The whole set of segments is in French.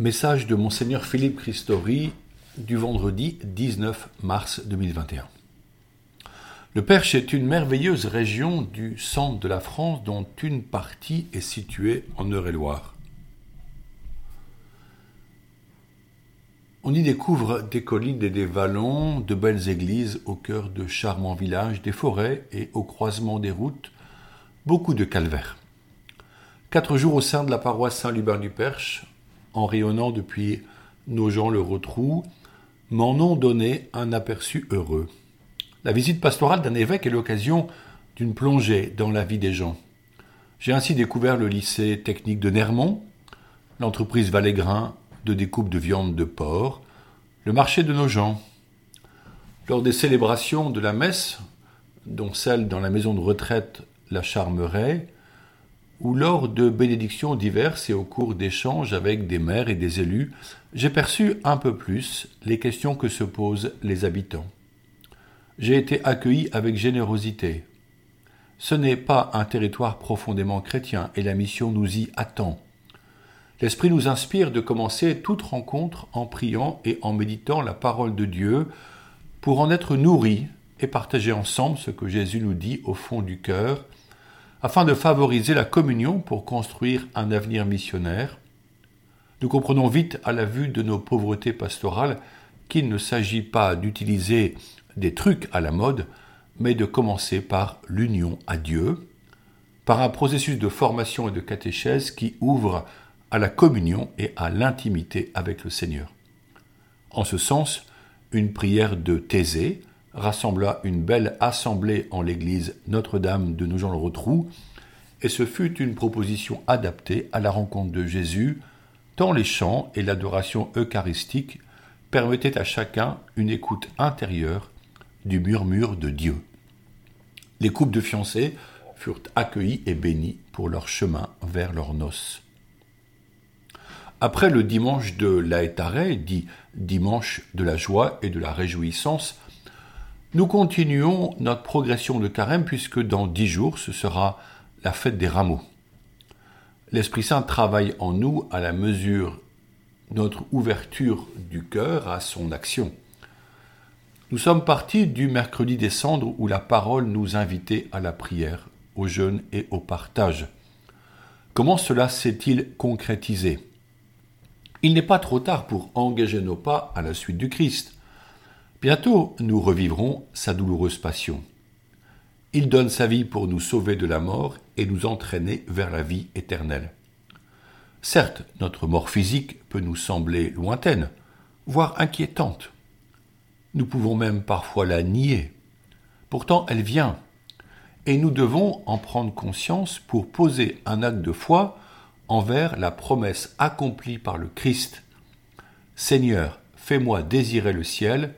Message de Monseigneur Philippe Christori du vendredi 19 mars 2021. Le Perche est une merveilleuse région du centre de la France dont une partie est située en Eure-et-Loire. On y découvre des collines et des vallons, de belles églises au cœur de charmants villages, des forêts et au croisement des routes, beaucoup de calvaires. Quatre jours au sein de la paroisse Saint-Lubin du Perche, en rayonnant depuis nos gens le retrou, m'en ont donné un aperçu heureux. La visite pastorale d'un évêque est l'occasion d'une plongée dans la vie des gens. J'ai ainsi découvert le lycée technique de Nermont, l'entreprise Valégrin de découpe de viande de porc, le marché de nos gens. Lors des célébrations de la messe, dont celle dans la maison de retraite La Charmeraie, ou lors de bénédictions diverses et au cours d'échanges avec des maires et des élus, j'ai perçu un peu plus les questions que se posent les habitants. J'ai été accueilli avec générosité. Ce n'est pas un territoire profondément chrétien et la mission nous y attend. L'Esprit nous inspire de commencer toute rencontre en priant et en méditant la parole de Dieu pour en être nourris et partager ensemble ce que Jésus nous dit au fond du cœur afin de favoriser la communion pour construire un avenir missionnaire. Nous comprenons vite à la vue de nos pauvretés pastorales qu'il ne s'agit pas d'utiliser des trucs à la mode, mais de commencer par l'union à Dieu, par un processus de formation et de catéchèse qui ouvre à la communion et à l'intimité avec le Seigneur. En ce sens, une prière de Thésée, rassembla une belle assemblée en l'église Notre-Dame de Nogent-le-Rotrou, et ce fut une proposition adaptée à la rencontre de Jésus, tant les chants et l'adoration eucharistique permettaient à chacun une écoute intérieure du murmure de Dieu. Les couples de fiancés furent accueillis et bénis pour leur chemin vers leurs noces. Après le dimanche de l'Aétaré, dit dimanche de la joie et de la réjouissance, nous continuons notre progression de carême puisque dans dix jours, ce sera la fête des rameaux. L'Esprit Saint travaille en nous à la mesure de notre ouverture du cœur à son action. Nous sommes partis du mercredi des cendres où la parole nous invitait à la prière, au jeûne et au partage. Comment cela s'est-il concrétisé? Il n'est pas trop tard pour engager nos pas à la suite du Christ. Bientôt, nous revivrons sa douloureuse passion. Il donne sa vie pour nous sauver de la mort et nous entraîner vers la vie éternelle. Certes, notre mort physique peut nous sembler lointaine, voire inquiétante. Nous pouvons même parfois la nier. Pourtant, elle vient, et nous devons en prendre conscience pour poser un acte de foi envers la promesse accomplie par le Christ. Seigneur, fais-moi désirer le ciel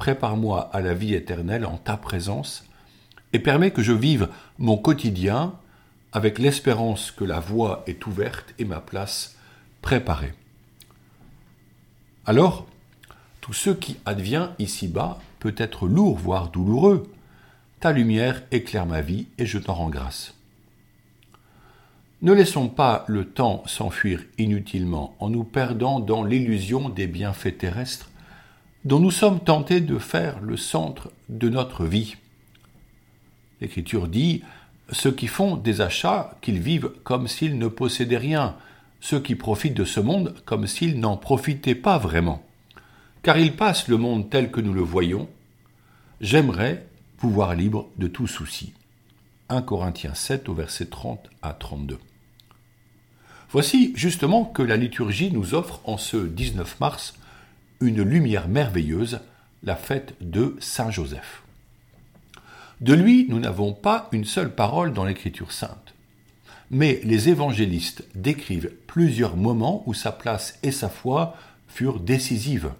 prépare-moi à la vie éternelle en ta présence, et permets que je vive mon quotidien avec l'espérance que la voie est ouverte et ma place préparée. Alors, tout ce qui advient ici-bas peut être lourd, voire douloureux. Ta lumière éclaire ma vie et je t'en rends grâce. Ne laissons pas le temps s'enfuir inutilement en nous perdant dans l'illusion des bienfaits terrestres dont nous sommes tentés de faire le centre de notre vie. L'Écriture dit Ceux qui font des achats, qu'ils vivent comme s'ils ne possédaient rien, ceux qui profitent de ce monde comme s'ils n'en profitaient pas vraiment. Car ils passent le monde tel que nous le voyons. J'aimerais pouvoir libre de tout souci. 1 Corinthiens 7 au verset 30 à 32. Voici justement que la liturgie nous offre en ce 19 mars une lumière merveilleuse, la fête de Saint Joseph. De lui, nous n'avons pas une seule parole dans l'Écriture sainte. Mais les évangélistes décrivent plusieurs moments où sa place et sa foi furent décisives.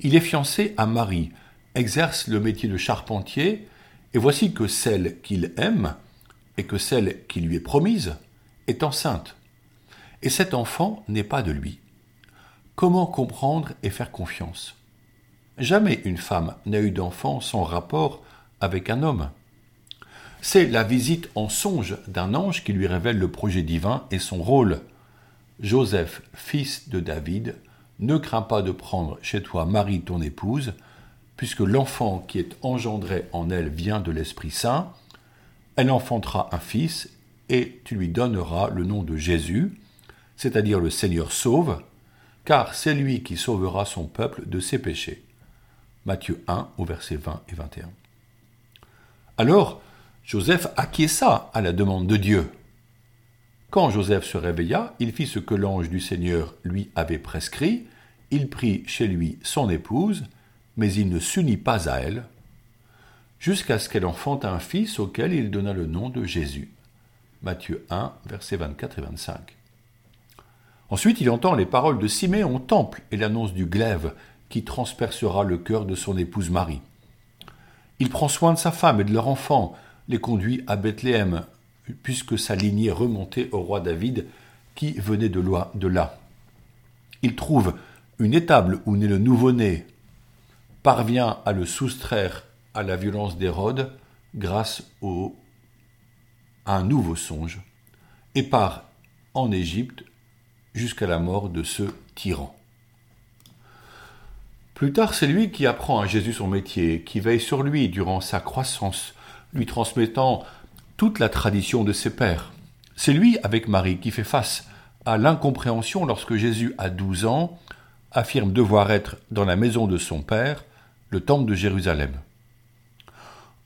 Il est fiancé à Marie, exerce le métier de charpentier, et voici que celle qu'il aime, et que celle qui lui est promise, est enceinte. Et cet enfant n'est pas de lui. Comment comprendre et faire confiance? Jamais une femme n'a eu d'enfant sans rapport avec un homme. C'est la visite en songe d'un ange qui lui révèle le projet divin et son rôle. Joseph, fils de David, ne crains pas de prendre chez toi Marie ton épouse, puisque l'enfant qui est engendré en elle vient de l'Esprit Saint. Elle enfantera un fils, et tu lui donneras le nom de Jésus, c'est-à-dire le Seigneur sauve, car c'est lui qui sauvera son peuple de ses péchés. Matthieu 1 au verset 20 et 21. Alors, Joseph acquiesça à la demande de Dieu. Quand Joseph se réveilla, il fit ce que l'ange du Seigneur lui avait prescrit, il prit chez lui son épouse, mais il ne s'unit pas à elle, jusqu'à ce qu'elle enfanta un fils auquel il donna le nom de Jésus. Matthieu 1, versets 24 et 25. Ensuite, il entend les paroles de Siméon au temple et l'annonce du glaive qui transpercera le cœur de son épouse Marie. Il prend soin de sa femme et de leur enfant, les conduit à Bethléem, puisque sa lignée remontait au roi David qui venait de là. Il trouve une étable où naît le nouveau-né, parvient à le soustraire à la violence d'Hérode grâce au, à un nouveau songe, et part en Égypte jusqu'à la mort de ce tyran. Plus tard, c'est lui qui apprend à Jésus son métier, qui veille sur lui durant sa croissance, lui transmettant toute la tradition de ses pères. C'est lui, avec Marie, qui fait face à l'incompréhension lorsque Jésus, à douze ans, affirme devoir être dans la maison de son père, le temple de Jérusalem.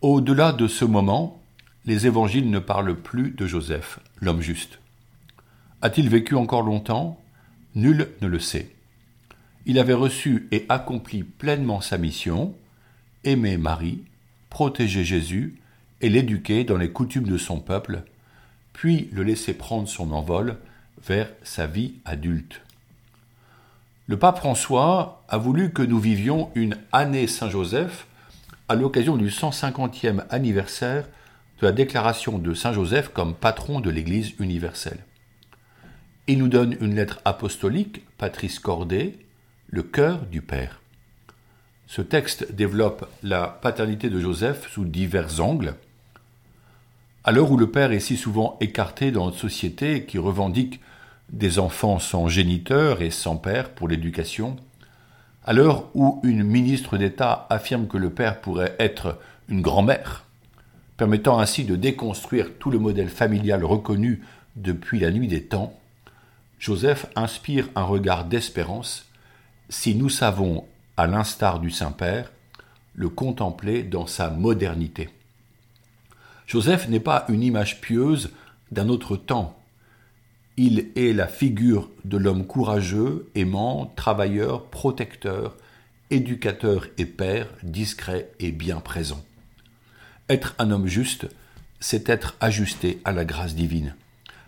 Au-delà de ce moment, les évangiles ne parlent plus de Joseph, l'homme juste. A-t-il vécu encore longtemps? Nul ne le sait. Il avait reçu et accompli pleinement sa mission, aimer Marie, protéger Jésus et l'éduquer dans les coutumes de son peuple, puis le laisser prendre son envol vers sa vie adulte. Le pape François a voulu que nous vivions une année Saint-Joseph à l'occasion du 150e anniversaire de la déclaration de Saint Joseph comme patron de l'Église universelle. Il nous donne une lettre apostolique, Patrice Cordet, le cœur du Père. Ce texte développe la paternité de Joseph sous divers angles. À l'heure où le Père est si souvent écarté dans notre société qui revendique des enfants sans géniteur et sans père pour l'éducation, à l'heure où une ministre d'État affirme que le Père pourrait être une grand-mère, permettant ainsi de déconstruire tout le modèle familial reconnu depuis la nuit des temps, Joseph inspire un regard d'espérance si nous savons, à l'instar du Saint-Père, le contempler dans sa modernité. Joseph n'est pas une image pieuse d'un autre temps. Il est la figure de l'homme courageux, aimant, travailleur, protecteur, éducateur et père, discret et bien présent. Être un homme juste, c'est être ajusté à la grâce divine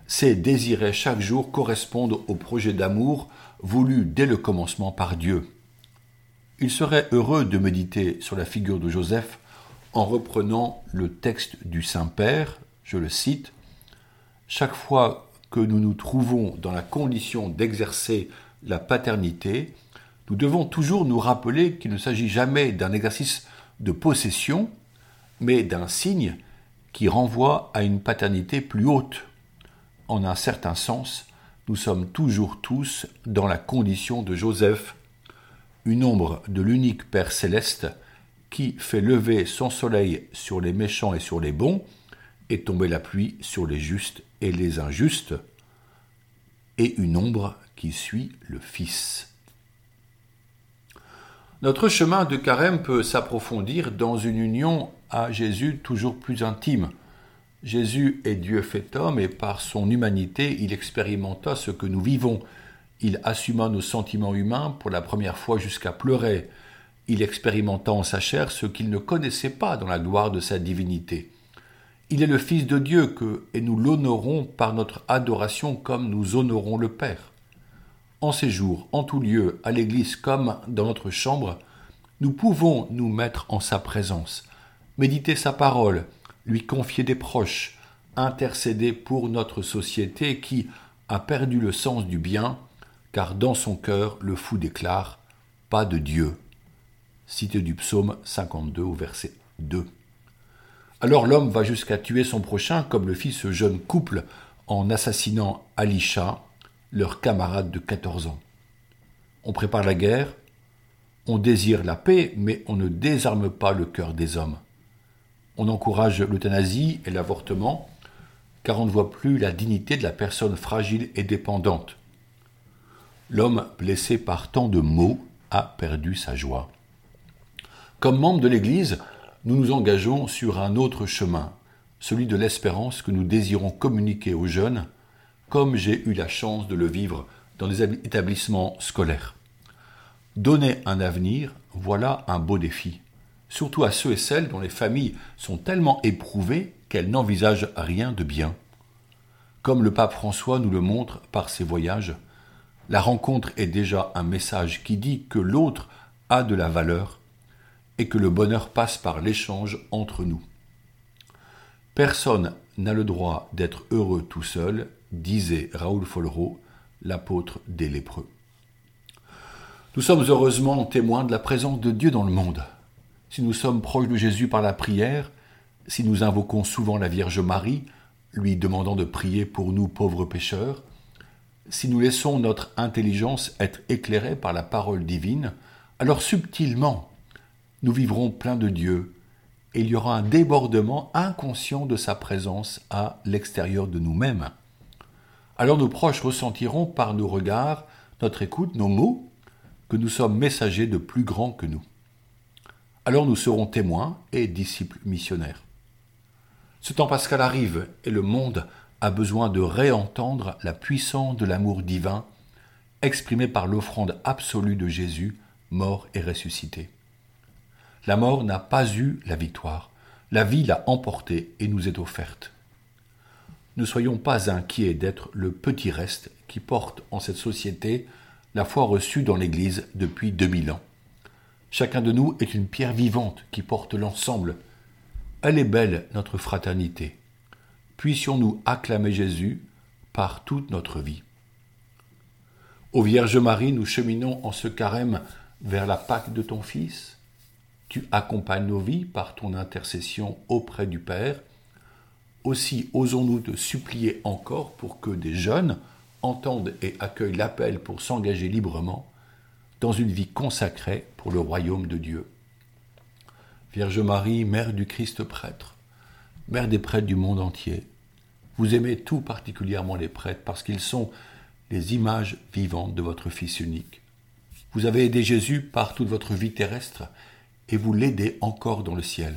c'est désirer chaque jour correspondre au projet d'amour voulu dès le commencement par Dieu. Il serait heureux de méditer sur la figure de Joseph en reprenant le texte du Saint-Père, je le cite, Chaque fois que nous nous trouvons dans la condition d'exercer la paternité, nous devons toujours nous rappeler qu'il ne s'agit jamais d'un exercice de possession, mais d'un signe qui renvoie à une paternité plus haute, en un certain sens, nous sommes toujours tous dans la condition de Joseph, une ombre de l'unique Père céleste qui fait lever son soleil sur les méchants et sur les bons, et tomber la pluie sur les justes et les injustes, et une ombre qui suit le Fils. Notre chemin de carême peut s'approfondir dans une union à Jésus toujours plus intime, Jésus est Dieu fait homme et par son humanité, il expérimenta ce que nous vivons. Il assuma nos sentiments humains pour la première fois jusqu'à pleurer. Il expérimenta en sa chair ce qu'il ne connaissait pas dans la gloire de sa divinité. Il est le Fils de Dieu que, et nous l'honorons par notre adoration comme nous honorons le Père. En ces jours, en tout lieu, à l'Église comme dans notre chambre, nous pouvons nous mettre en sa présence, méditer sa parole, lui confier des proches, intercéder pour notre société qui a perdu le sens du bien, car dans son cœur le fou déclare Pas de Dieu. Cité du psaume 52 au verset 2. Alors l'homme va jusqu'à tuer son prochain, comme le fit ce jeune couple en assassinant Alisha, leurs camarades de 14 ans. On prépare la guerre, on désire la paix, mais on ne désarme pas le cœur des hommes. On encourage l'euthanasie et l'avortement, car on ne voit plus la dignité de la personne fragile et dépendante. L'homme blessé par tant de maux a perdu sa joie. Comme membre de l'Église, nous nous engageons sur un autre chemin, celui de l'espérance que nous désirons communiquer aux jeunes, comme j'ai eu la chance de le vivre dans des établissements scolaires. Donner un avenir, voilà un beau défi, surtout à ceux et celles dont les familles sont tellement éprouvées qu'elles n'envisagent rien de bien. Comme le pape François nous le montre par ses voyages, la rencontre est déjà un message qui dit que l'autre a de la valeur et que le bonheur passe par l'échange entre nous. Personne n'a le droit d'être heureux tout seul, disait Raoul Follereau, l'apôtre des lépreux. Nous sommes heureusement témoins de la présence de Dieu dans le monde. Si nous sommes proches de Jésus par la prière, si nous invoquons souvent la Vierge Marie, lui demandant de prier pour nous pauvres pécheurs, si nous laissons notre intelligence être éclairée par la parole divine, alors subtilement, nous vivrons plein de Dieu et il y aura un débordement inconscient de sa présence à l'extérieur de nous-mêmes. Alors nos proches ressentiront par nos regards, notre écoute, nos mots, que nous sommes messagers de plus grands que nous. Alors nous serons témoins et disciples missionnaires. Ce temps pascal arrive et le monde a besoin de réentendre la puissance de l'amour divin exprimé par l'offrande absolue de Jésus, mort et ressuscité. La mort n'a pas eu la victoire, la vie l'a emportée et nous est offerte. Ne soyons pas inquiets d'être le petit reste qui porte en cette société la foi reçue dans l'Église depuis 2000 ans. Chacun de nous est une pierre vivante qui porte l'ensemble. Elle est belle, notre fraternité. Puissions-nous acclamer Jésus par toute notre vie. Ô Vierge Marie, nous cheminons en ce carême vers la Pâque de ton Fils. Tu accompagnes nos vies par ton intercession auprès du Père. Aussi osons-nous te supplier encore pour que des jeunes, entendent et accueillent l'appel pour s'engager librement dans une vie consacrée pour le royaume de Dieu. Vierge Marie, Mère du Christ prêtre, Mère des prêtres du monde entier, vous aimez tout particulièrement les prêtres parce qu'ils sont les images vivantes de votre Fils unique. Vous avez aidé Jésus par toute votre vie terrestre et vous l'aidez encore dans le ciel.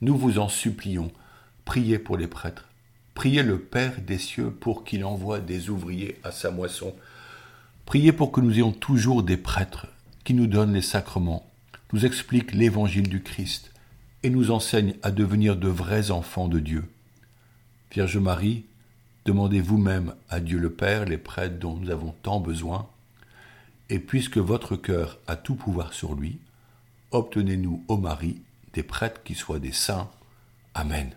Nous vous en supplions, priez pour les prêtres, Priez le Père des cieux pour qu'il envoie des ouvriers à sa moisson. Priez pour que nous ayons toujours des prêtres qui nous donnent les sacrements, nous expliquent l'évangile du Christ et nous enseignent à devenir de vrais enfants de Dieu. Vierge Marie, demandez vous-même à Dieu le Père les prêtres dont nous avons tant besoin, et puisque votre cœur a tout pouvoir sur lui, obtenez-nous, ô Marie, des prêtres qui soient des saints. Amen.